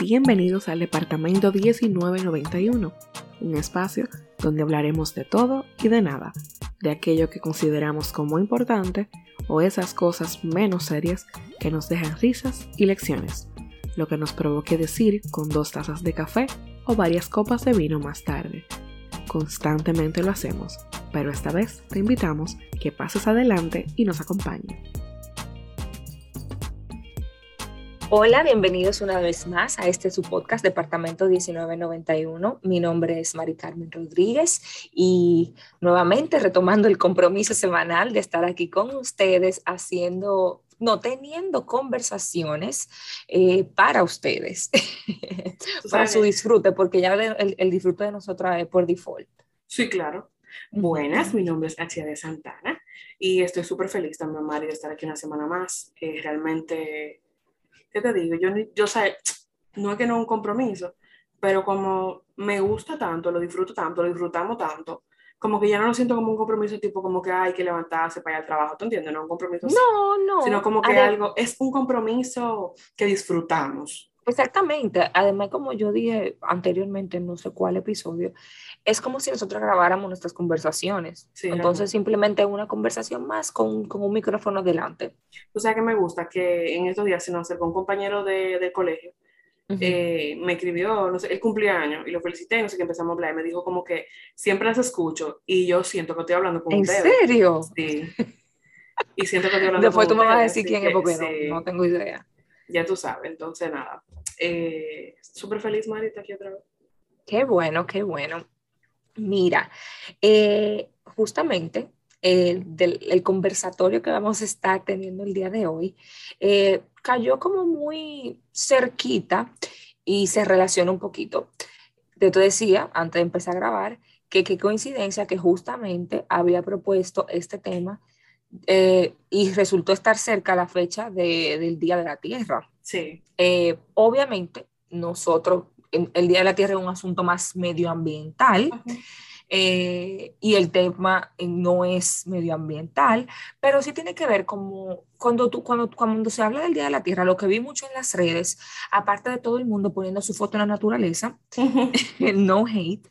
Bienvenidos al Departamento 1991, un espacio donde hablaremos de todo y de nada, de aquello que consideramos como importante o esas cosas menos serias que nos dejan risas y lecciones, lo que nos provoque decir con dos tazas de café o varias copas de vino más tarde. Constantemente lo hacemos, pero esta vez te invitamos que pases adelante y nos acompañes. Hola, bienvenidos una vez más a este su podcast Departamento 1991. Mi nombre es Mari Carmen Rodríguez y nuevamente retomando el compromiso semanal de estar aquí con ustedes haciendo, no teniendo conversaciones eh, para ustedes, para su disfrute, porque ya el, el, disfrute de nosotros es por default. Sí, claro. Buenas, mi nombre es Achia de Santana y estoy súper feliz también, Mari, de estar aquí una semana más. Eh, realmente ¿qué te digo? Yo, yo sé, no es que no es un compromiso, pero como me gusta tanto, lo disfruto tanto, lo disfrutamos tanto, como que ya no lo siento como un compromiso tipo como que hay que levantarse para ir al trabajo, ¿tú entiendes? No un compromiso No, no. Sino como que algo, es un compromiso que disfrutamos. Exactamente. Además, como yo dije anteriormente, no sé cuál episodio, es como si nosotros grabáramos nuestras conversaciones. Entonces, simplemente una conversación más con, con, un micrófono delante. O sea, que me gusta que en estos días se nos acercó un compañero de, del colegio, eh, me escribió, no sé, el cumpleaños y lo felicité, no sé qué empezamos a hablar. Y me dijo como que siempre las escucho y yo siento que estoy hablando con ¿En serio? Sí. Y siento que estoy hablando Después tú me vas a decir quién es porque no, no tengo idea. Ya tú sabes, entonces nada. Eh, Súper feliz, Marita, aquí otra vez. Qué bueno, qué bueno. Mira, eh, justamente el, del, el conversatorio que vamos a estar teniendo el día de hoy eh, cayó como muy cerquita y se relaciona un poquito. Yo te decía, antes de empezar a grabar, que qué coincidencia que justamente había propuesto este tema eh, y resultó estar cerca la fecha de, del Día de la Tierra. Sí. Eh, obviamente, nosotros, el Día de la Tierra es un asunto más medioambiental. Eh, y el tema no es medioambiental, pero sí tiene que ver como cuando, tú, cuando, cuando se habla del Día de la Tierra, lo que vi mucho en las redes, aparte de todo el mundo poniendo su foto en la naturaleza, no hate,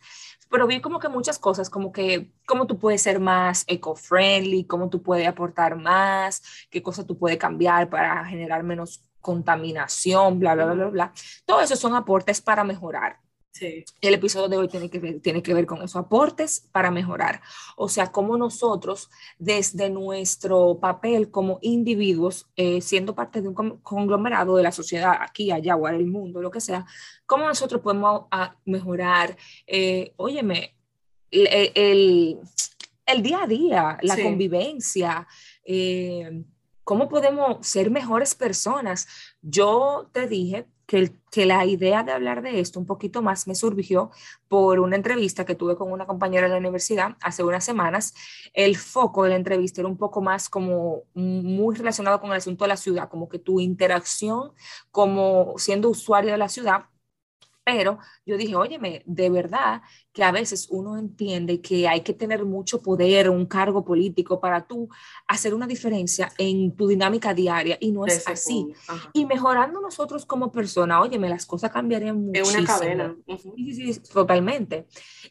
pero vi como que muchas cosas, como que cómo tú puedes ser más eco-friendly, cómo tú puedes aportar más, qué cosas tú puedes cambiar para generar menos contaminación, bla, bla, bla, bla, bla. Todo eso son aportes para mejorar. Sí. El episodio de hoy tiene que, ver, tiene que ver con esos aportes para mejorar. O sea, cómo nosotros, desde nuestro papel como individuos, eh, siendo parte de un conglomerado de la sociedad, aquí, allá, o en el mundo, lo que sea, cómo nosotros podemos a, mejorar, eh, óyeme, el, el, el, día a día, la sí. convivencia, eh, cómo podemos ser mejores personas. Yo te dije que, la idea de hablar de esto un poquito más me surgió por una entrevista que tuve con una compañera de la universidad hace unas semanas. El foco de la entrevista era un poco más como muy relacionado con el asunto de la ciudad, como que tu interacción como siendo usuario de la ciudad pero yo dije, óyeme, de verdad que a veces uno entiende que hay que tener mucho poder, un cargo político para tú hacer una diferencia en tu dinámica diaria y no es Ese así. Y mejorando nosotros como persona, óyeme, las cosas cambiarían muchísimo. Es una cadena. Uh -huh. sí, sí, sí, totalmente.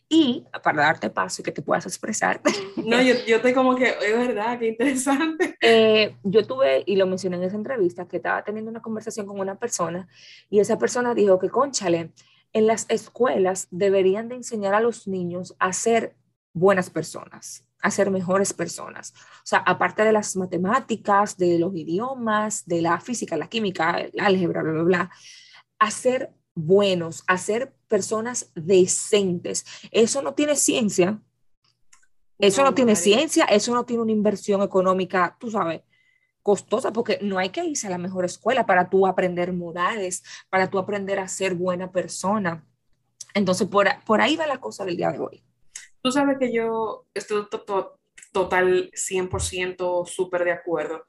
Y para darte paso y que te puedas expresar. No, yo, yo estoy como que, es verdad, qué interesante. Eh, yo tuve, y lo mencioné en esa entrevista, que estaba teniendo una conversación con una persona y esa persona dijo que, conchale, en las escuelas deberían de enseñar a los niños a ser buenas personas, a ser mejores personas. O sea, aparte de las matemáticas, de los idiomas, de la física, la química, el álgebra, bla, bla, bla, a ser buenos, a ser personas decentes. Eso no tiene ciencia. Eso no, no tiene ciencia, eso no tiene una inversión económica, tú sabes, costosa, porque no hay que irse a la mejor escuela para tú aprender modales, para tú aprender a ser buena persona. Entonces, por, ahí va la cosa del día de hoy. Tú sabes que yo estoy to to total 100% súper de acuerdo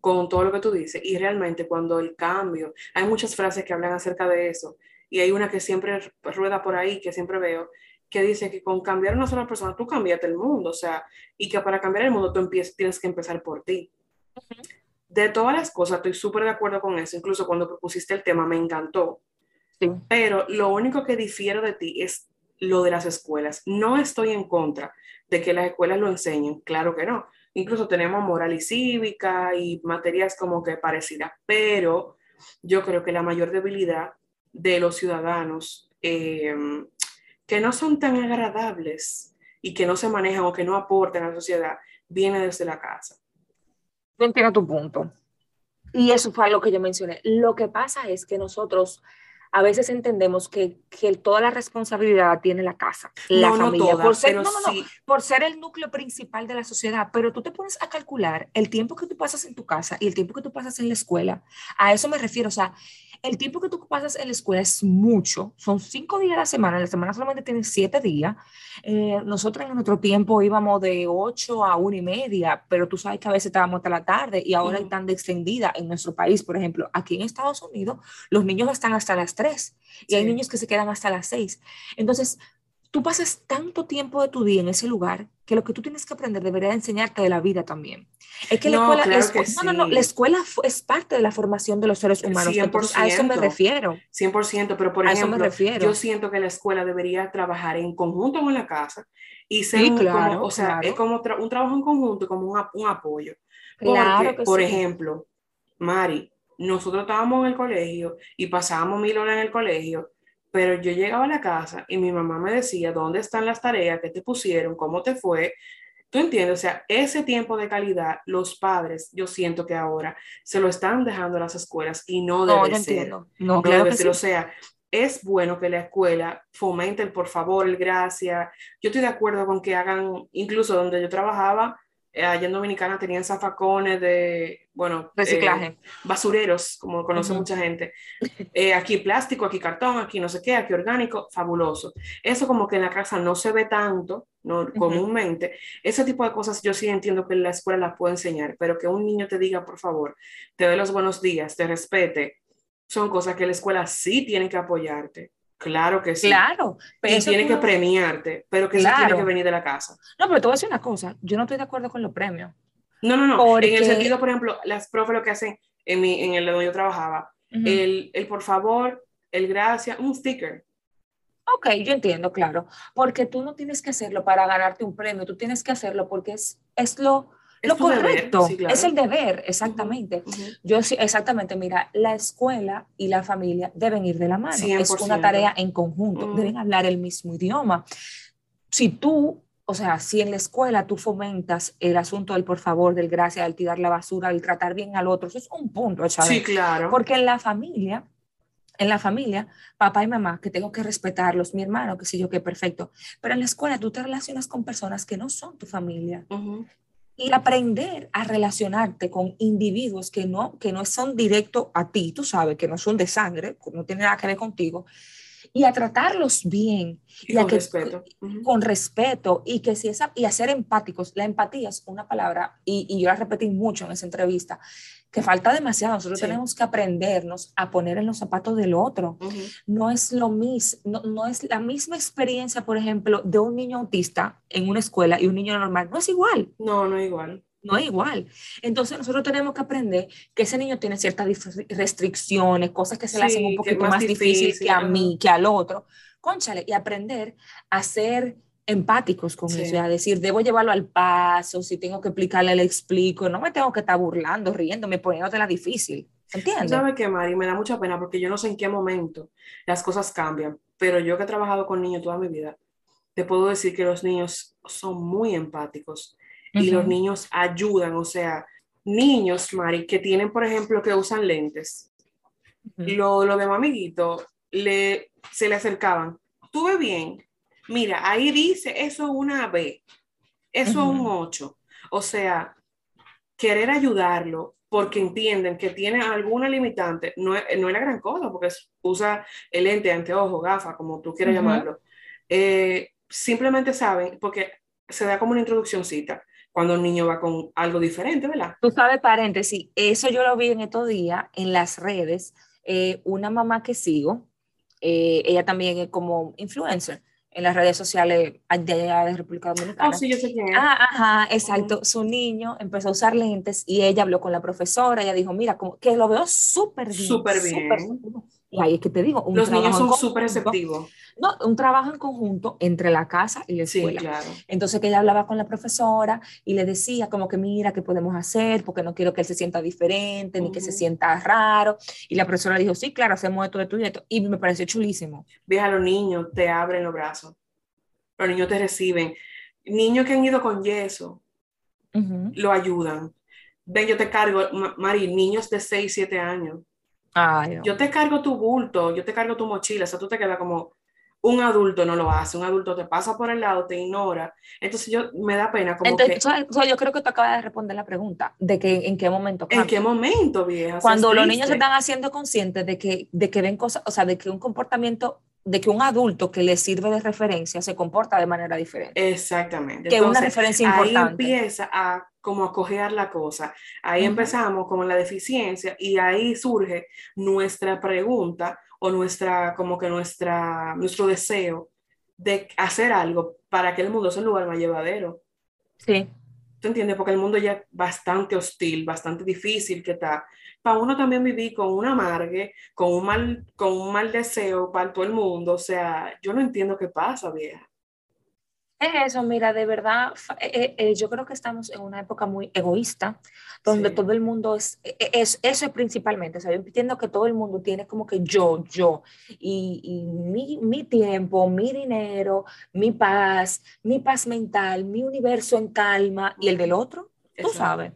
con todo lo que tú dices. Y realmente cuando el cambio, hay muchas frases que hablan acerca de eso. Y hay una que siempre rueda por ahí, que siempre veo, que dice que con cambiar una sola persona tú cambiaste el mundo, o sea, y que para cambiar el mundo tú tienes que empezar por ti. De todas las cosas, estoy súper de acuerdo con eso, incluso cuando propusiste el tema me encantó. Pero lo único que difiero de ti es lo de las escuelas. No estoy en contra de que las escuelas lo enseñen, claro que no. Incluso tenemos moral y cívica y materias como que parecidas, pero yo creo que la mayor debilidad de los ciudadanos eh, que no son tan agradables y que no se manejan o que no aportan a la sociedad viene desde la casa. Yo entiendo tu punto. Y eso fue lo que yo mencioné. Lo que pasa es que nosotros a veces entendemos que, que toda la responsabilidad tiene la casa, la familia, por, ser, por ser el núcleo principal de la sociedad, pero tú te pones a calcular el tiempo que tú pasas en tu casa y el tiempo que tú pasas en la escuela, a eso me refiero, o sea, el tiempo que tú pasas en la escuela es mucho, son cinco días a la semana, la semana solamente tiene siete días. Eh, nosotros en nuestro tiempo íbamos de ocho a una y media, pero tú sabes que a veces estábamos hasta la tarde y ahora hay tan de extendida en nuestro país, por ejemplo, aquí en Estados Unidos, los niños están hasta las tres y hay niños que se quedan hasta las seis. Entonces, tú pasas tanto tiempo de tu día en ese lugar que lo que tú tienes que aprender debería enseñarte de la vida también. Es que la escuela, no, no, no, la escuela es parte de la formación de los seres humanos. 100%, a eso me refiero. 100%, pero por ejemplo, yo siento que la escuela debería trabajar en conjunto con la casa y ser como, o sea, es como un trabajo en conjunto, como un, un apoyo. Porque, por ejemplo, Mari, nosotros estábamos en el colegio y pasábamos mil horas en el colegio pero yo llegaba a la casa y mi mamá me decía, ¿dónde están las tareas? ¿Qué te pusieron? ¿Cómo te fue? ¿Tú entiendes? O sea, ese tiempo de calidad, los padres, yo siento que ahora se lo están dejando a las escuelas y no debe no, ser. No, claro debe ser. O sea, es bueno que la escuela fomente el por favor, el gracias. Yo estoy de acuerdo con que hagan, incluso donde yo trabajaba, allá en Dominicana tenían zafacones de, bueno, reciclaje. Eh, basureros, como conoce mucha gente. Eh, aquí plástico, aquí cartón, aquí no sé qué, aquí orgánico, fabuloso. Eso como que en la casa no se ve tanto, no, comúnmente. Ese tipo de cosas yo sí entiendo que la escuela las puede enseñar, pero que un niño te diga, por favor, te dé los buenos días, te respete, son cosas que la escuela sí tiene que apoyarte. Claro que sí. Claro. Pero y tiene que premiarte, pero que claro. tiene que venir de la casa. No, pero te voy a decir una cosa, yo no estoy de acuerdo con los premios. No, no, no. En el sentido, por ejemplo, las profes lo que hacen en, mi, en el donde yo trabajaba, el, el por favor, el gracias, un sticker. Ok, yo entiendo, claro, porque tú no tienes que hacerlo para ganarte un premio, tú tienes que hacerlo porque es, es lo, lo correcto, es el deber, exactamente. Yo sí, exactamente, mira, la escuela y la familia deben ir de la mano, es una tarea en conjunto, deben hablar el mismo idioma. Si tú, o sea, si en la escuela tú fomentas el asunto del por favor, del gracias, del tirar la basura, del tratar bien al otro, eso es un punto, ¿sabes? Sí, claro. Porque en la familia, en la familia, papá y mamá, que tengo que respetarlos, mi hermano, que sé yo, que perfecto. Pero en la escuela tú te relacionas con personas que no son tu familia y aprender a relacionarte con individuos que no, que no son directos a ti, tú sabes, que no son de sangre, no tienen nada que ver contigo, y a tratarlos bien. Y, con respeto. Con respeto y que si esa, y a ser empáticos. La empatía es una palabra, y, y yo la repetí mucho en esa entrevista, que falta demasiado. Nosotros tenemos que aprendernos a poner en los zapatos del otro. No es lo mismo, no, no, es la misma experiencia, por ejemplo, de un niño autista en una escuela y un niño normal. No es igual. No, no es igual. No es igual. Entonces nosotros tenemos que aprender que ese niño tiene ciertas restricciones, cosas que se le hacen un poquito más, difíciles que a mí, que al otro. Conchale, y aprender a ser empáticos con eso, a decir, debo llevarlo al paso, si tengo que explicarle, le explico, no me tengo que estar burlando, riéndome, la difícil. ¿Entiendes? ¿Sabe qué, Mari? Me da mucha pena porque yo no sé en qué momento las cosas cambian, pero yo que he trabajado con niños toda mi vida, te puedo decir que los niños son muy empáticos y los niños ayudan, o sea, niños, Mari, que tienen, por ejemplo, que usan lentes, lo, lo de amiguito, le, se le acercaban, tuve bien, Mira, ahí dice, eso es una B, eso es un 8. O sea, querer ayudarlo porque entienden que tiene alguna limitante, no no es la gran cosa, porque usa el lente, anteojo, gafa, como tú quieras llamarlo. Eh, simplemente saben, porque se da como una introduccióncita cuando un niño va con algo diferente, ¿verdad? Tú sabes, paréntesis, eso yo lo vi en estos días en las redes, eh, una mamá que sigo, eh, ella también es como influencer, en las redes sociales de allá de República Dominicana. Oh, sí, yo sé quién es. Ah, ajá, exacto. Su niño empezó a usar lentes y ella habló con la profesora. Ella dijo, mira, como que lo veo súper bien. Súper bien. y ahí es que te digo, un Los niños son súper receptivos. No, un trabajo en conjunto entre la casa y la Sí, escuela. claro. Entonces que ella hablaba con la profesora y le decía como que mira, ¿qué podemos hacer? Porque no quiero que él se sienta diferente ni que se sienta raro. Y la profesora dijo, sí, claro, hacemos esto, esto y esto. Y me pareció chulísimo. Vieja, los niños te abren los brazos. Los niños te reciben. Niños que han ido con yeso, lo ayudan. Ven, yo te cargo, Ma- Mari, niños de 6, 7 años. Ay, no. Yo te cargo tu bulto, yo te cargo tu mochila, o sea, tú te quedas como un adulto no lo hace, un adulto te pasa por el lado, te ignora. Entonces yo me da pena como Entonces, que, yo creo que tú acabas de responder la pregunta de que en qué momento ¿en cambia. qué momento, vieja? Cuando los niños se están haciendo conscientes de que, de que ven cosas, o sea, de que un comportamiento, de que un adulto que les sirve de referencia se comporta de manera diferente. Exactamente. que una Entonces, referencia ahí importante. empieza a como a cojear la cosa. Ahí empezamos como la deficiencia y ahí surge nuestra pregunta o nuestra, como que nuestra, nuestro deseo de hacer algo para que el mundo sea un lugar más llevadero. Sí. ¿Tú entiendes? Porque el mundo ya es bastante hostil, bastante difícil que está. Para uno también vivir con un amargue, con un mal, con un mal deseo para todo el mundo. O sea, yo no entiendo qué pasa, vieja. Es eso, mira, de verdad, eh, eh, eh, yo creo que estamos en una época muy egoísta, donde Sí. todo el mundo es, eh, eh, es, eso es principalmente, o sea, yo entiendo que todo el mundo tiene como que yo, yo, y, y mi, mi tiempo, mi dinero, mi paz, mi paz mental, mi universo en calma, y el del otro, tú Exacto. sabes.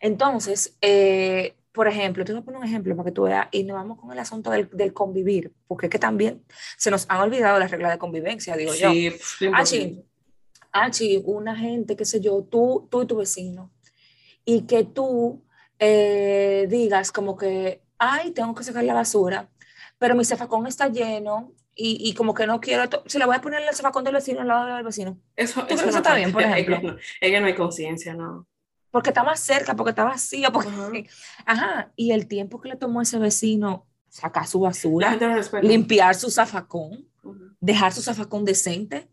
Entonces, eh, por ejemplo, te voy a poner un ejemplo para que tú veas, y nos vamos con el asunto del, del convivir, porque es que también se nos han olvidado las reglas de convivencia, digo yo. Sí, sí. Ah, sí, una gente, qué sé yo, tú, tú y tu vecino, y que tú eh, digas como que, ay, tengo que sacar la basura, pero mi zafacón está lleno y, y como que no quiero, se le voy a poner el zafacón del vecino al lado del vecino, Eso, crees que eso está bien, por ejemplo? no- que no hay conciencia, ¿no? Porque está más cerca, porque está vacío, porque, Ajá. ajá, y el tiempo que le tomó ese vecino sacar su basura, limpiar su zafacón, Ujú. dejar su zafacón decente,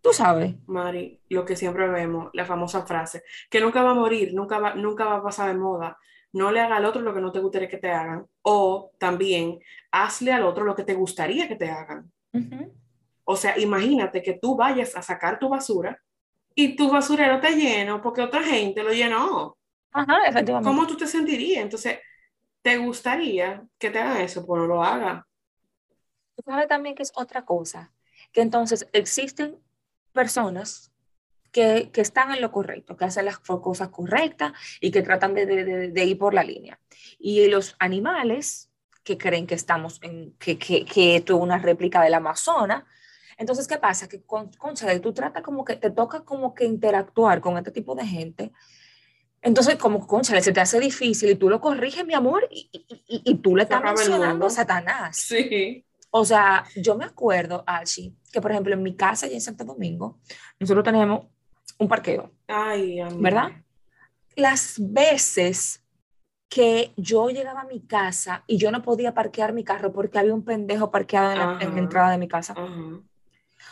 tú sabes. Mari, lo que siempre vemos, la famosa frase, que nunca va a morir, nunca va, nunca va a pasar de moda. No le haga al otro lo que no te gustaría que te hagan. O también, hazle al otro lo que te gustaría que te hagan. Ujú. O sea, imagínate que tú vayas a sacar tu basura y tu basurero está lleno porque otra gente lo llenó. Ajá, efectivamente. ¿Cómo tú te sentirías? Entonces, ¿te gustaría que te hagan eso? Pues no lo haga. Tú sabes también que es otra cosa, que entonces existen personas que, que están en lo correcto, que hacen las cosas correctas y que tratan de, de- de- de ir por la línea. Y los animales que creen que estamos en, que, que, que esto es una réplica del Amazonas. Entonces, ¿qué pasa? Que con, cónchale, tú tratas como que te toca como que interactuar con este tipo de gente. Entonces, como, conchale, se te hace difícil y tú lo corriges, mi amor, y, y- y- y tú le estás mencionando a Satanás. Sí. O sea, yo me acuerdo, Archie, que por ejemplo en mi casa allá en Santo Domingo, nosotros tenemos un parqueo, Ay, amiga. ¿verdad? Las veces que yo llegaba a mi casa y yo no podía parquear mi carro porque había un pendejo parqueado en la, en la entrada de mi casa. Ajá.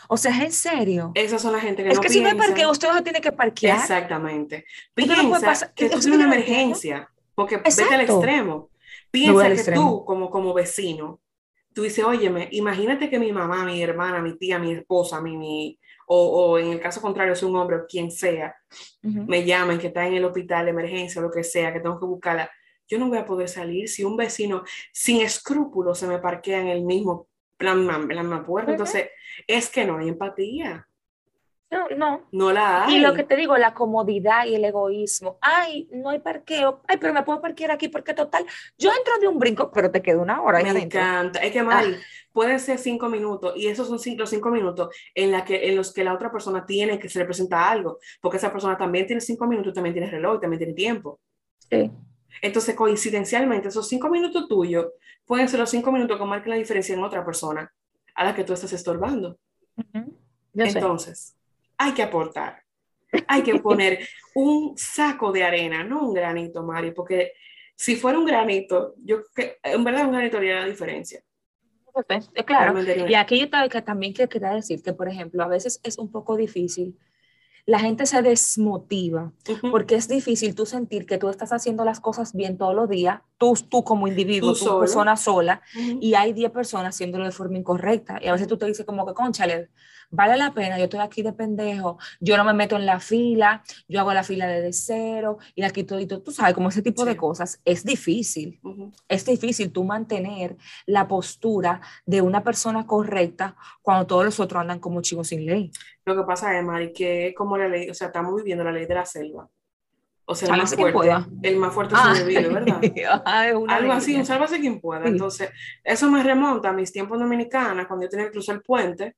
O sea, es en serio. Esas son las gente que Es no que si no parqueo, usted no tiene que parquear. Exactamente. No Piensa pasar- que usted tienes una emergencia, porque vete al Exacto. extremo. Piensa al que extremo. tú, como, como vecino, tú dices, óyeme, imagínate que mi mamá, mi hermana, mi tía, mi esposa, mi, mi- o, o en el caso contrario, es un hombre o quien sea, me llaman que está en el hospital de emergencia o lo que sea, que tengo que buscarla. Yo no voy a poder salir si un vecino sin escrúpulos se me parquea en el mismo plan, en la misma puerta. Ujú. Entonces, es que no hay empatía. No, no. No la hay. Y lo que te digo, la comodidad y el egoísmo. Ay, no hay parqueo. Ay, pero me puedo parquear aquí porque total, yo entro de un brinco, pero te quedo una hora Me encanta. Es que, Mari, pueden ser cinco minutos y esos son cinco, los cinco minutos en, la que, en los que la otra persona tiene que se le presenta algo, porque esa persona también tiene cinco minutos, también tiene reloj, también tiene tiempo. Sí. Entonces, coincidencialmente, esos cinco minutos tuyos pueden ser los cinco minutos que marquen la diferencia en otra persona a la que tú estás estorbando. Yo sé. Entonces, hay que aportar. Hay que poner un saco de arena, no un granito, Mari, porque si fuera un granito, yo que en verdad un granito haría la diferencia. pues, claro. Y aquí yo también quería decir que, por ejemplo, a veces es un poco difícil la gente se desmotiva porque es difícil tú sentir que tú estás haciendo las cosas bien todos los días, tú, tú como individuo, tú, persona sola, y hay 10 personas haciéndolo de forma incorrecta. Y a veces tú te dices como que, conchale, vale la pena, yo estoy aquí de pendejo, yo no me meto en la fila, yo hago la fila de cero y aquí todo, y todo. tú sabes, como ese tipo de cosas, es difícil, es difícil tú mantener la postura de una persona correcta cuando todos los otros andan como chicos sin ley. Lo que pasa es, Mari, que como la ley, o sea, estamos viviendo la ley de la selva. O sea, el más, fuerte, el más fuerte ah. sobrevive, ¿verdad? Algo así, un sálvase quien pueda. Entonces, eso me remonta a mis tiempos dominicanas, cuando yo tenía que cruzar el puente,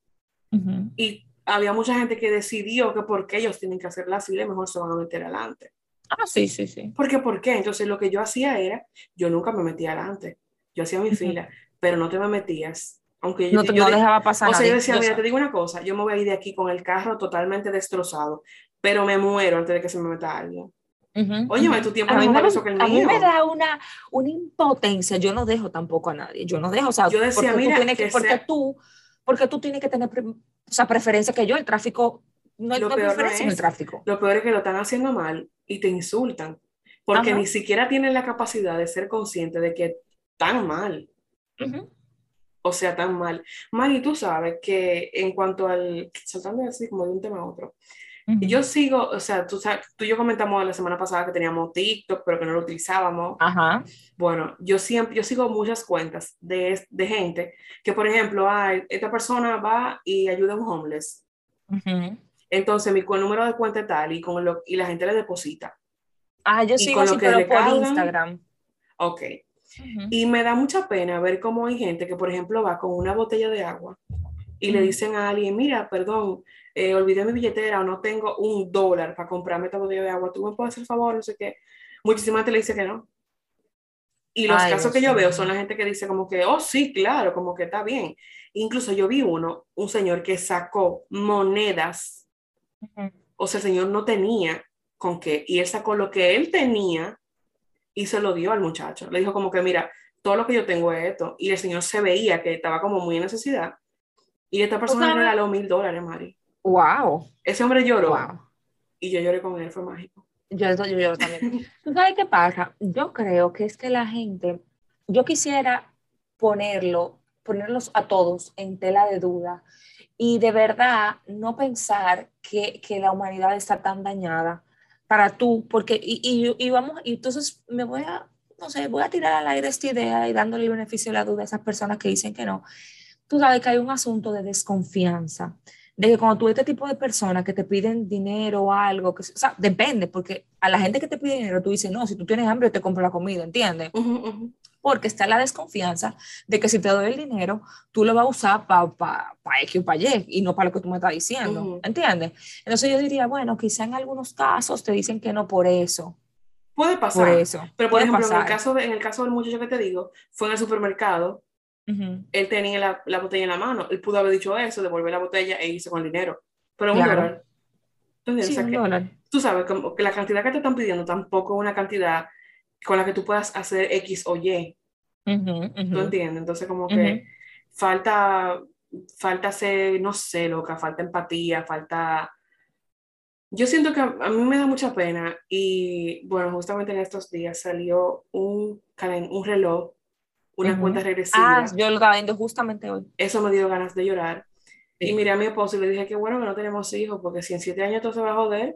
y había mucha gente que decidió que porque ellos tienen que hacer la fila, mejor se van a meter adelante. Ah, sí, sí, sí. ¿Por qué? ¿Por qué? Entonces lo que yo hacía era, yo nunca me metía adelante. Yo hacía mi fila, pero no te me metías. Aunque yo, no, te, dejaba pasar. O sea, yo decía, mira, te digo una cosa, yo me voy a ir de aquí con el carro totalmente destrozado, pero me muero antes de que se me meta alguien. Oye, tu tiempo es más que el. A mí me da una, una impotencia. Yo no dejo tampoco a nadie. Yo no dejo, o sea, yo decía, porque mira, tú que, porque tú porque tú tienes que tener o sea, preferencia que yo, el tráfico, no, hay preferencia en el tráfico. Lo peor es que lo están haciendo mal y te insultan, porque ni siquiera tienen la capacidad de ser consciente de que están mal. O sea, tan mal. Mal, tú sabes que en cuanto al, saltando así como de un tema a otro, yo sigo, o sea, tú, tú y yo comentamos la semana pasada que teníamos TikTok, pero que no lo utilizábamos. Ajá. Bueno, yo siempre, yo sigo muchas cuentas de, de gente que, por ejemplo, hay, esta persona va y ayuda a un homeless. Entonces, mi número de cuenta es tal y, con lo, y la gente le deposita. Ah, yo sigo así, pero por Instagram. Ok. Y me da mucha pena ver cómo hay gente que, por ejemplo, va con una botella de agua y le dicen a alguien, mira, perdón, eh, olvidé mi billetera o no tengo un dólar para comprarme esta botella de agua, ¿tú me puedes hacer el favor? No sé qué. Muchísima gente le dice que no. Y los casos que yo veo son la gente que dice como que, oh, sí, claro, como que está bien. Incluso yo vi uno, un señor que sacó monedas, o sea, el señor no tenía con qué, y él sacó lo que él tenía y se lo dio al muchacho. Le dijo como que, mira, todo lo que yo tengo es esto. Y el señor se veía que estaba como muy en necesidad. Y esta persona le regaló mil dólares, Mari. Wow. Ese hombre lloró. Y yo lloré con él, fue mágico. Yo, yo lloro también. ¿Tú sabes qué pasa? Yo creo que es que la gente, yo quisiera ponerlo, ponerlos a todos en tela de duda y de verdad no pensar que, que la humanidad está tan dañada para tú, porque, y, y, y, vamos, y entonces me voy a, no sé, voy a tirar al aire esta idea y dándole el beneficio de la duda a esas personas que dicen que no. Tú sabes que hay un asunto de desconfianza de que cuando tú este tipo de personas que te piden dinero o algo, que, o sea, depende, porque a la gente que te pide dinero tú dices, no, si tú tienes hambre yo te compro la comida, ¿entiendes? Porque está la desconfianza de que si te doy el dinero, tú lo vas a usar para pa, pa X o para Y y no para lo que tú me estás diciendo, ¿entiendes? Entonces yo diría, bueno, quizá en algunos casos te dicen que no por eso. Puede pasar. Por eso. Pero por ejemplo, En, el caso en el caso del muchacho que te digo, fue en el supermercado él tenía la, la, botella en la mano. Él pudo haber dicho eso, devolver la botella e irse con el dinero. Pero un dólar. Tú sabes que la cantidad que te están pidiendo tampoco es una cantidad con la que tú puedas hacer X o Y. ¿Tú entiendes? Entonces, como que falta, falta ser, no sé, loca, falta empatía, falta. Yo siento que a, mí me da mucha pena y bueno, justamente en estos días salió un, un reloj una cuenta regresiva. Ah, yo lo estaba viendo justamente hoy. Eso me dio ganas de llorar. Y miré a mi esposo y le dije que bueno que no tenemos hijos, porque si en siete años todo se va a joder,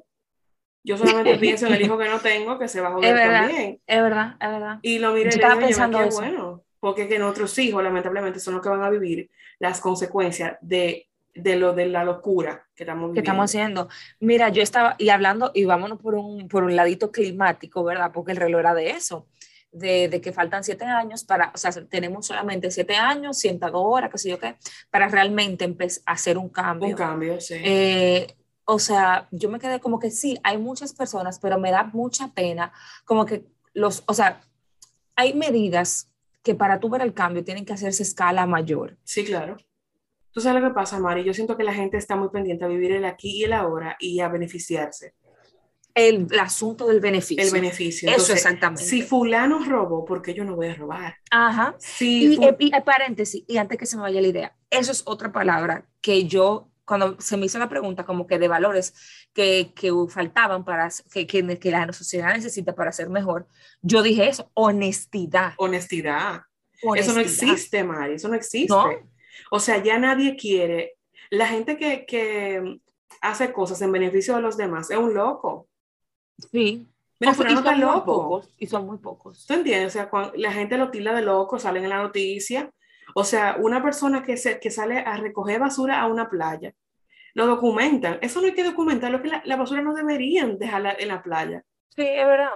yo solamente pienso en el hijo que no tengo, que se va a joder también. Es verdad, es verdad. Y lo miré y le dije, pensando qué bueno, porque que nuestros hijos lamentablemente son los que van a vivir las consecuencias de, de lo de la locura que estamos viviendo. Que estamos haciendo. Mira, yo estaba, y hablando, y vámonos por un, por un ladito climático, ¿verdad? Porque el reloj era de eso de, que faltan siete años para, o sea, tenemos solamente siete años, 102 horas, qué sé yo qué, para realmente empezar a hacer un cambio. Un cambio, sí. Eh, o sea, yo me quedé como que sí, hay muchas personas, pero me da mucha pena, como que los, o sea, hay medidas que para tú ver el cambio tienen que hacerse escala mayor. Sí, claro. Tú sabes lo que pasa, Mari, yo siento que la gente está muy pendiente a vivir el aquí y el ahora y a beneficiarse. El, asunto del beneficio. El beneficio. Eso exactamente. Si fulano robó, ¿por qué yo no voy a robar? Ajá. Sí. y, paréntesis, y antes que se me vaya la idea, eso es otra palabra que yo, cuando se me hizo la pregunta como que de valores que, que faltaban para, que, que, que la sociedad necesita para ser mejor, yo dije eso, honestidad. Honestidad. Eso no existe, Mari, eso no existe. O sea, ya nadie quiere. La gente que, que hace cosas en beneficio de los demás es un loco. Sí. Mira, no está loco. Pocos, y son muy pocos. ¿Tú entiendes? O sea, cuando la gente lo tila de loco, salen en la noticia. O sea, una persona que, se, que sale a recoger basura a una playa, lo documentan. Eso no hay que documentar, lo que la, basura no deberían dejarla en la playa. Sí, es verdad.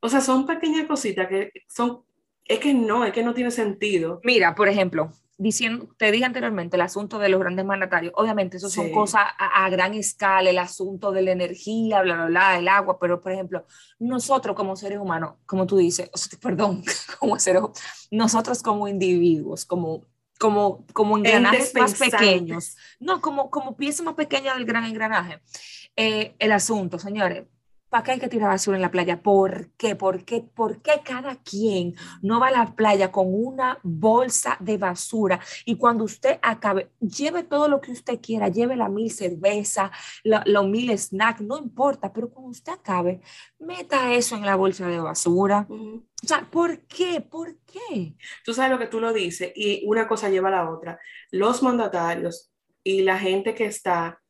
O sea, son pequeñas cositas que son, es que no, es que no tiene sentido. Mira, por ejemplo, diciendo, te dije anteriormente, el asunto de los grandes mandatarios, obviamente eso son cosas a, gran escala, el asunto de la energía, bla, bla, bla, el agua, pero por ejemplo, nosotros como seres humanos, como tú dices, perdón, como seres nosotros como individuos, como como, como engranajes más pequeños, no, como, como pieza más pequeña del gran engranaje. Eh, el asunto, señores, ¿Para qué hay que tirar basura en la playa? ¿Por qué? ¿Por qué? ¿Por qué cada quien no va a la playa con una bolsa de basura y cuando usted acabe, lleve todo lo que usted quiera, lleve la mil cerveza, los mil snacks, no importa, pero cuando usted acabe, meta eso en la bolsa de basura. O sea, ¿por qué? ¿Por qué? Tú sabes lo que tú lo dices y una cosa lleva a la otra. Los mandatarios y la gente que está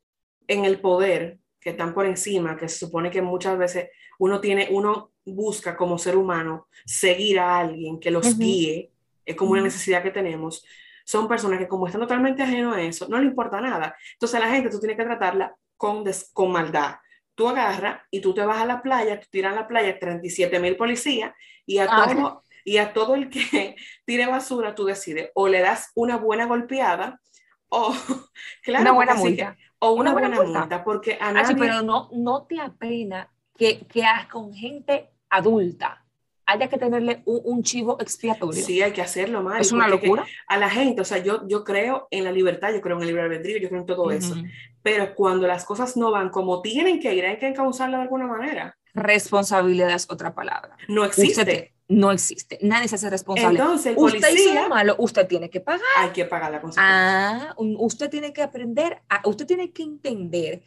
en el poder que están por encima, que se supone que muchas veces uno tiene, uno busca como ser humano seguir a alguien que los guíe, es como una necesidad que tenemos, son personas que como están totalmente ajenos a eso, no le importa nada. Entonces a la gente tú tienes que tratarla con, con maldad. Tú agarras y tú te vas a la playa, tú tiras a la playa 37 mil policías y a, ah, todo, y a todo el que tire basura tú decides o le das una buena golpeada o, claro, una buena multa. O una, buena, multa. porque a nadie... pero no, no te apena que, que con gente adulta haya que tenerle un, chivo expiatorio. Sí, hay que hacerlo, Mari. Es una locura. A la gente, o sea, yo, yo creo en la libertad, yo creo en el libre albedrío, yo creo en todo eso. Pero cuando las cosas no van como tienen que ir, hay que encauzarla de alguna manera. Responsabilidad es otra palabra. No existe no existe. Nadie se hace responsable. Entonces, usted hizo malo, usted tiene que pagar. Hay que pagar la consecuencia. Ah, usted tiene que aprender, a, usted tiene que entender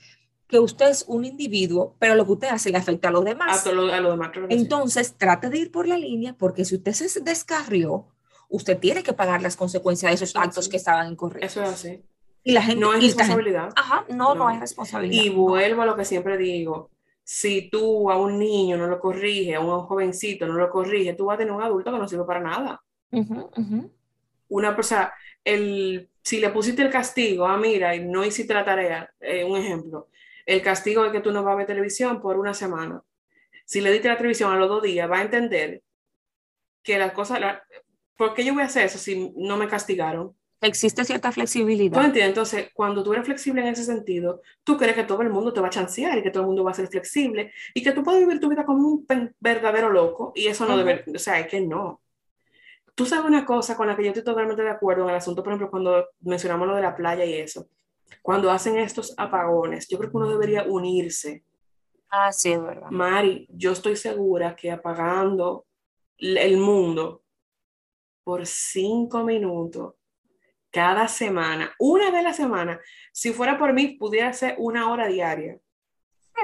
que usted es un individuo, pero lo que usted hace le afecta a los demás. A, lo, a los demás. Entonces, trate de ir por la línea, porque si usted se descarrió, usted tiene que pagar las consecuencias de esos actos que estaban incorrectos. Eso es así. Y la gente, no es responsabilidad. ajá, no, no, hay responsabilidad. Y vuelvo a lo que siempre digo, si tú a un niño no lo corriges, a un jovencito no lo corriges, tú vas a tener un adulto que no sirve para nada. Una persona, el, si le pusiste el castigo, ah, mira, y no hiciste la tarea, eh, un ejemplo, el castigo de que tú no vas a ver televisión por una semana. Si le diste la televisión a los dos días, va a entender que las cosas, ¿por qué yo voy a hacer eso si no me castigaron? Existe cierta flexibilidad. ¿Tú entiendes? Entonces, cuando tú eres flexible en ese sentido, tú crees que todo el mundo te va a chancear y que todo el mundo va a ser flexible y que tú puedes vivir tu vida como un verdadero loco y eso no debe, o sea, es que no. Tú sabes una cosa con la que yo estoy totalmente de acuerdo en el asunto, por ejemplo, cuando mencionamos lo de la playa y eso. Cuando hacen estos apagones, yo creo que uno debería unirse. Ah, sí, es verdad. Mari, yo estoy segura que apagando el mundo por cinco minutos cada semana, una vez a la semana, si fuera por mí, pudiera ser una hora diaria.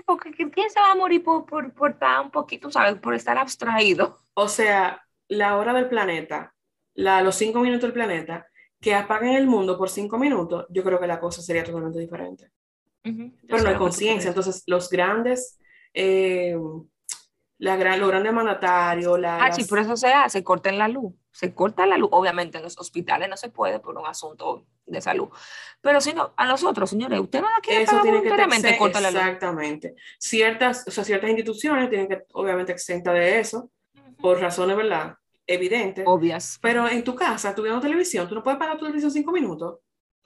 porque ¿quién se va a morir por, por, por estar un poquito, ¿sabes? Por estar abstraído. O sea, la hora del planeta, la, los cinco minutos del planeta, que apaguen el mundo por cinco minutos, yo creo que la cosa sería totalmente diferente. Pero no hay conciencia. Entonces, los grandes, eh, la gran, los grandes mandatarios. La, ah, sí, por eso se hace, corten la luz se corta la luz. Obviamente en los hospitales no se puede por un asunto de salud. Pero si no, a nosotros, señores, usted va a querer Eso tiene que corta la luz. Exactamente. Ciertas, o sea, ciertas instituciones tienen que, obviamente, exenta de eso, por razones, ¿verdad? Evidentes. Obvias. Pero en tu casa, tú viendo televisión, tú no puedes pagar tu televisión cinco minutos,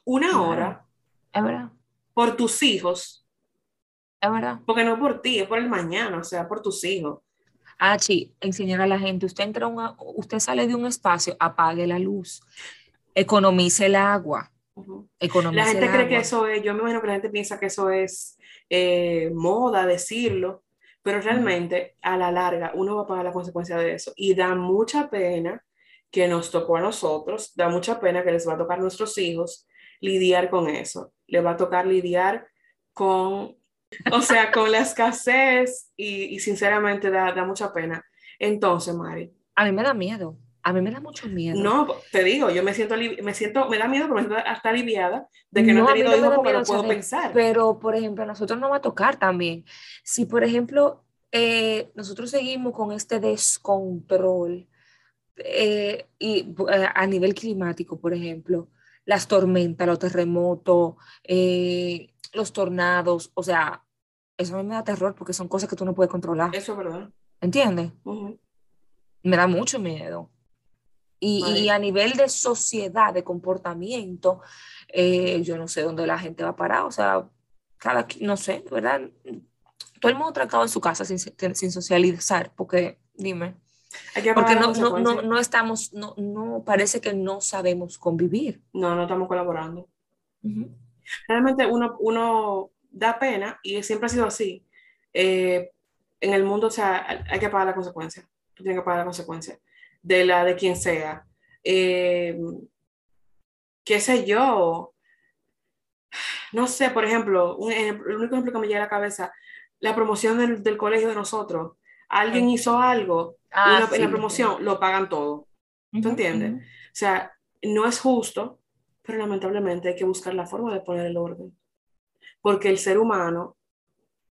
una hora. Es verdad. Por tus hijos. Es verdad. Porque no por ti, es por el mañana, o sea, por tus hijos. Ah, sí, enseñar a la gente, usted entra usted sale de un espacio, apague la luz, economice el agua. la gente cree que eso es, yo me imagino que la gente piensa que eso es eh, moda decirlo, pero realmente a la larga uno va a pagar la consecuencia de eso. Y da mucha pena que nos tocó a nosotros, da mucha pena que les va a tocar a nuestros hijos lidiar con eso, le va a tocar lidiar con, o sea, con la escasez y, sinceramente da, da mucha pena. Entonces, Mari. A mí me da miedo. A mí me da mucho miedo. No, te digo, yo me siento, me siento, me da miedo, pero me siento hasta aliviada de que no, he tenido hijos porque lo puedo pensar. Pero, por ejemplo, a nosotros nos va a tocar también. Si, por ejemplo, eh, nosotros seguimos con este descontrol eh, y eh, a nivel climático, por ejemplo, las tormentas, los terremotos, los tornados, o sea, eso a mí me da terror porque son cosas que tú no puedes controlar. Eso es verdad. ¿Entiendes? Me da mucho miedo. Y, a nivel de sociedad, de comportamiento, eh, yo no sé dónde la gente va a parar, o sea, cada, no sé, ¿verdad? Todo el mundo tratado en su casa sin, sin socializar, porque, dime, porque no, no, no, no, estamos, no, no, parece que no sabemos convivir. No, no estamos colaborando. Realmente uno, uno da pena y siempre ha sido así. Eh, en el mundo, o sea, hay que pagar la consecuencia. Tú tienes que pagar la consecuencia de la de quien sea. Eh, qué sé yo. No sé, por ejemplo, un el único ejemplo que me llega a la cabeza, la promoción del, del colegio de nosotros. Alguien hizo algo ah, en la promoción, lo pagan todo. ¿Tú entiendes? O sea, no es justo, pero lamentablemente hay que buscar la forma de poner el orden. Porque el ser humano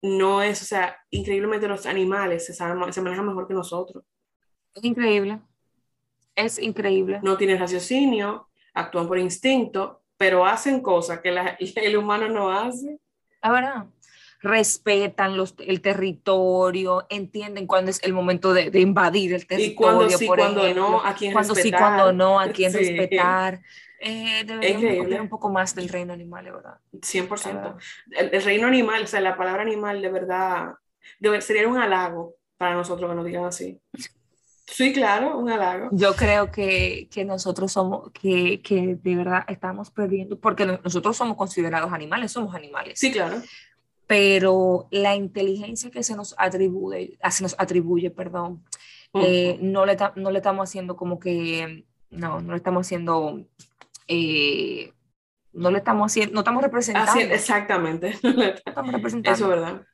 no es, o sea, increíblemente los animales se, se manejan mejor que nosotros. Es increíble. Es increíble. No tienen raciocinio, actúan por instinto, pero hacen cosas que el humano no hace. Verdad. Respetan los, el territorio, entienden cuándo es el momento de, invadir el territorio. Y cuando sí, cuando no, a quién cuando sí, cuando no, a quién respetar. Eh, deberíamos un poco más del reino animal, ¿verdad? 100%. El, el, reino animal, o sea, la palabra animal de verdad sería un halago para nosotros que nos digan así. Sí, claro, un halago. Yo creo que, que nosotros somos, que, que, de verdad estamos perdiendo, porque nosotros somos considerados animales, somos animales. Sí, claro. Pero la inteligencia que se nos atribuye, ah, se nos atribuye, perdón, eh, no, le no le estamos haciendo como que, no, no le estamos haciendo, eh, no le estamos haciendo, no estamos representando. exactamente. estamos representando. Eso es verdad.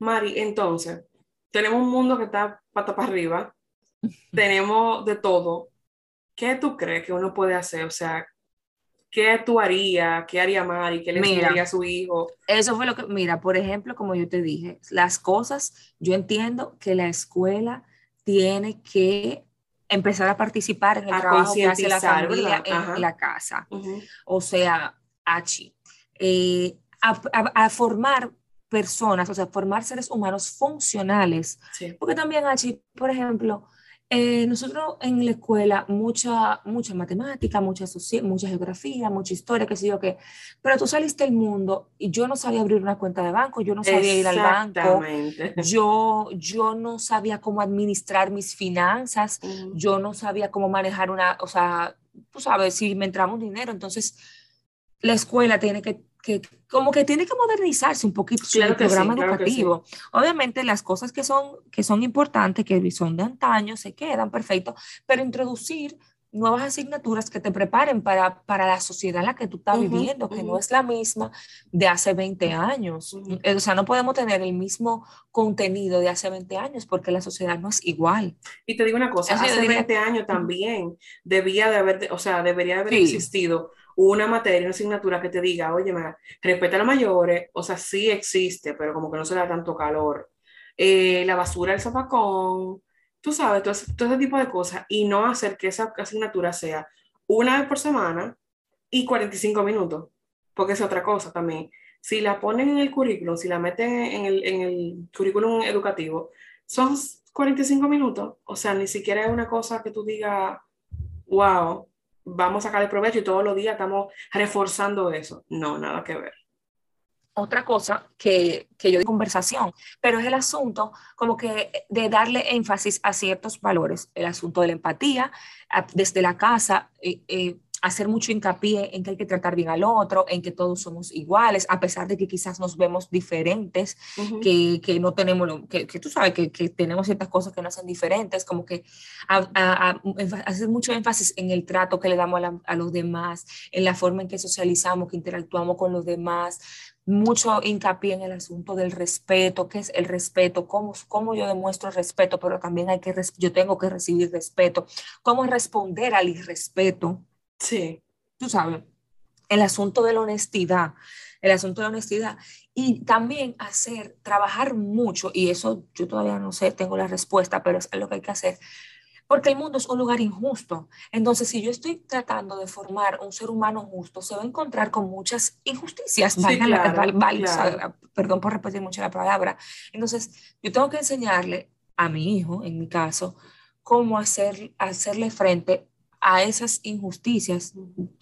Mari, entonces, tenemos un mundo que está pata para arriba, tenemos de todo. ¿Qué tú crees que uno puede hacer? O sea, ¿qué tú harías? ¿Qué haría Mari? ¿Qué le diría a su hijo? Eso fue lo que, mira, por ejemplo, como yo te dije, las cosas, yo entiendo que la escuela tiene que empezar a participar en el trabajo que hace la familia en la casa. O sea, H, eh, a, formar personas, o sea, formar seres humanos funcionales. Porque también H, por ejemplo, eh, nosotros en la escuela, mucha, mucha matemática, mucha, mucha geografía, mucha historia, qué sé yo qué, pero tú saliste del mundo y yo no sabía abrir una cuenta de banco, yo no sabía ir al banco, yo, yo no sabía cómo administrar mis finanzas, yo no sabía cómo manejar una, o sea, tú sabes, si me entramos dinero, entonces la escuela tiene que que como que tiene que modernizarse un poquito su programa educativo. Obviamente las cosas que son, que son importantes, que son de antaño, se quedan perfecto, pero introducir nuevas asignaturas que te preparen para, para la sociedad en la que tú estás viviendo, que no es la misma de hace 20 años. O sea, no podemos tener el mismo contenido de hace 20 años porque la sociedad no es igual. Y te digo una cosa, hace 20 años también debía de haber, o sea, debería de haber existido una materia, una asignatura que te diga, oye, respeta a los mayores, o sea, sí existe, pero como que no se da tanto calor. Eh, la basura del zapacón, tú sabes, todo, ese tipo de cosas, y no hacer que esa asignatura sea una vez por semana y 45 minutos, porque es otra cosa también. Si la ponen en el currículum, si la meten en el, en el currículum educativo, son 45 minutos, o sea, ni siquiera es una cosa que tú digas, wow, vamos a sacar el provecho y todos los días estamos reforzando eso. No, nada que ver. Otra cosa que, que yo digo conversación, pero es el asunto como que de darle énfasis a ciertos valores, el asunto de la empatía, desde la casa, eh, eh, hacer mucho hincapié en que hay que tratar bien al otro, en que todos somos iguales, a pesar de que quizás nos vemos diferentes, que, que, no tenemos, que, que tú sabes que, que, tenemos ciertas cosas que no hacen diferentes, como que hacer mucho énfasis en el trato que le damos a, a los demás, en la forma en que socializamos, que interactuamos con los demás, mucho hincapié en el asunto del respeto, qué es el respeto, cómo, cómo yo demuestro respeto, pero también hay que, yo tengo que recibir respeto, cómo responder al irrespeto. Sí. Tú sabes, el asunto de la honestidad, el asunto de la honestidad y también hacer, trabajar mucho, y eso yo todavía no sé, tengo la respuesta, pero es lo que hay que hacer, porque el mundo es un lugar injusto. Entonces, si yo estoy tratando de formar un ser humano justo, se va a encontrar con muchas injusticias. perdón por repetir mucho la palabra. Entonces, yo tengo que enseñarle a mi hijo, en mi caso, cómo hacer, hacerle frente a esas injusticias,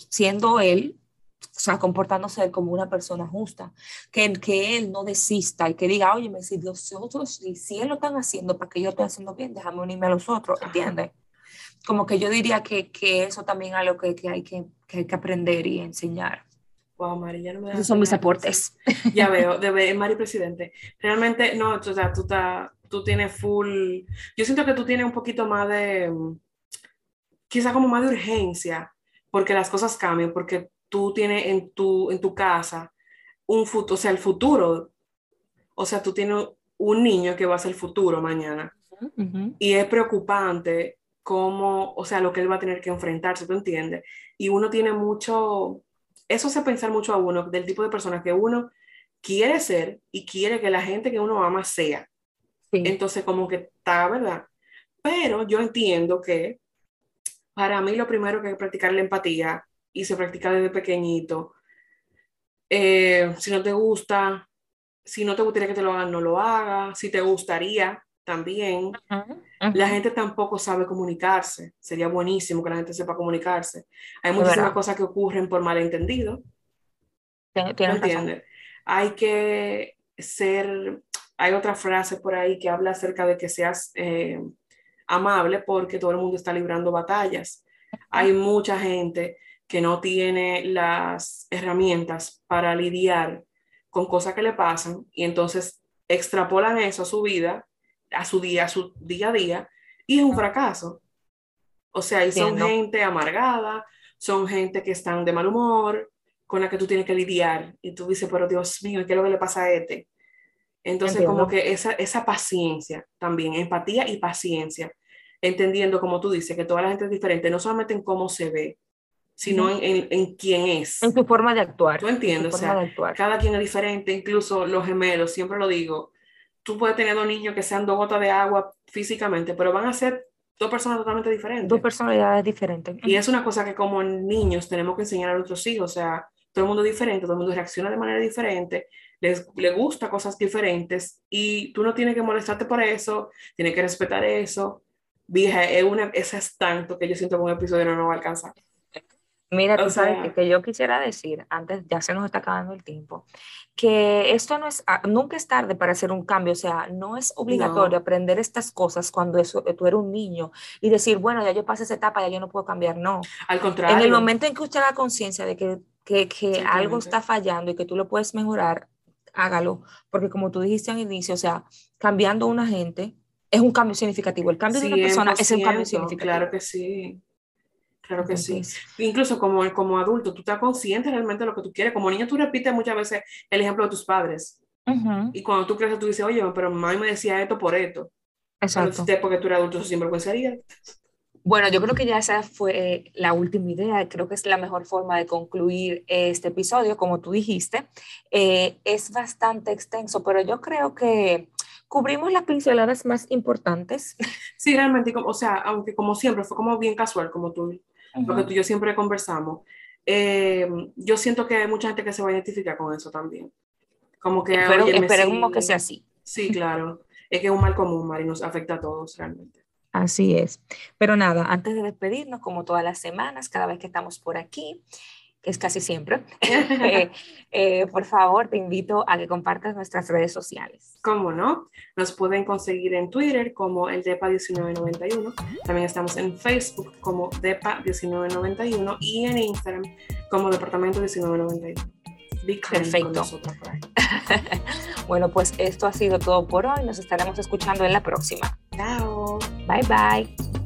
siendo él o sea, comportándose como una persona justa, que, que él no desista y que diga, oye, si los otros, si, si él lo están haciendo para que yo estoy haciendo bien, déjame unirme a los otros, ¿entiendes? Como que yo diría que, que eso también es algo que, que, hay que, que hay que aprender y enseñar. Wow, Mari, ya no me Esos son mis aportes. Ya veo, de Mari Presidente. Realmente, no, o sea, tú, ta, tú tienes full, yo siento que tú tienes un poquito más de, quizá como más de urgencia, porque las cosas cambian, porque tú tienes en tu, en tu casa un futuro, o sea, el futuro, o sea, tú tienes un niño que va a ser el futuro mañana. Y es preocupante cómo, o sea, lo que él va a tener que enfrentarse, ¿tú entiendes? Y uno tiene mucho, eso hace pensar mucho a uno del tipo de persona que uno quiere ser y quiere que la gente que uno ama sea. Entonces, como que está, ¿verdad? Pero yo entiendo que para mí lo primero que hay que practicar la empatía y se practica desde pequeñito. Eh, si no te gusta, si no te gustaría que te lo hagan, no lo hagas. Si te gustaría, también. La gente tampoco sabe comunicarse. Sería buenísimo que la gente sepa comunicarse. Hay muchísimas cosas que ocurren por malentendido. ¿Entiendes? Hay que ser, hay otra frase por ahí que habla acerca de que seas eh, amable porque todo el mundo está librando batallas. Hay mucha gente que no tiene las herramientas para lidiar con cosas que le pasan y entonces extrapolan eso a su vida, a su día, a su día a día y es un fracaso. O sea, y son gente amargada, son gente que están de mal humor, con la que tú tienes que lidiar y tú dices, pero Dios mío, ¿qué es lo que le pasa a este? Entonces, como que esa, esa paciencia también, empatía y paciencia, entendiendo, como tú dices, que toda la gente es diferente, no solamente en cómo se ve, sino en, en, quién es. En su forma de actuar. Tú entiendes, o sea, cada quien es diferente, incluso los gemelos, siempre lo digo, tú puedes tener dos niños que sean dos gotas de agua físicamente, pero van a ser dos personas totalmente diferentes. Dos personalidades diferentes. Y es una cosa que como niños tenemos que enseñar a nuestros hijos, o sea, todo el mundo es diferente, todo el mundo reacciona de manera diferente, les, les gusta cosas diferentes y tú no tienes que molestarte por eso, tienes que respetar eso. Vieja, es una, esa es tanto que yo siento que un episodio no nos va a alcanzar. Mira, tú sabes que, yo quisiera decir, antes ya se nos está acabando el tiempo, que esto no es, ah, nunca es tarde para hacer un cambio, o sea, no es obligatorio aprender estas cosas cuando eso, tú eres un niño y decir, bueno, ya yo pasé esa etapa, ya yo no puedo cambiar, no. Al contrario. En el momento en que usted la conciencia de que, que, que algo está fallando y que tú lo puedes mejorar, hágalo, porque como tú dijiste al inicio, o sea, cambiando una gente es un cambio significativo, el cambio de una persona es un cambio significativo. Claro que sí. Claro que sí. Incluso como, como adulto, tú estás consciente realmente de lo que tú quieres. Como niño, tú repites muchas veces el ejemplo de tus padres. Y cuando tú creces, tú dices, oye, pero mamá me decía esto por esto. Exacto. porque tú eres adulto, sería. Bueno, yo creo que ya esa fue la última idea. Creo que es la mejor forma de concluir este episodio, como tú dijiste. Eh, es bastante extenso, pero yo creo que cubrimos las pinceladas más importantes. Sí, realmente, o sea, aunque como siempre fue como bien casual, como tú lo que tú y yo siempre conversamos, eh, yo siento que hay mucha gente que se va a identificar con eso también. Como que... Pero, esperemos que sea así. Sí, claro. Es que es un mal común, Mari, nos afecta a todos realmente. Así es. Pero nada, antes de despedirnos, como todas las semanas, cada vez que estamos por aquí, que es casi siempre, eh, eh, por favor te invito a que compartas nuestras redes sociales. ¿Cómo no? Nos pueden conseguir en Twitter como el DEPA1991. También estamos en Facebook como DEPA1991 y en Instagram como Departamento 1991. Perfecto. bueno, pues esto ha sido todo por hoy. Nos estaremos escuchando en la próxima. Chao. Bye bye.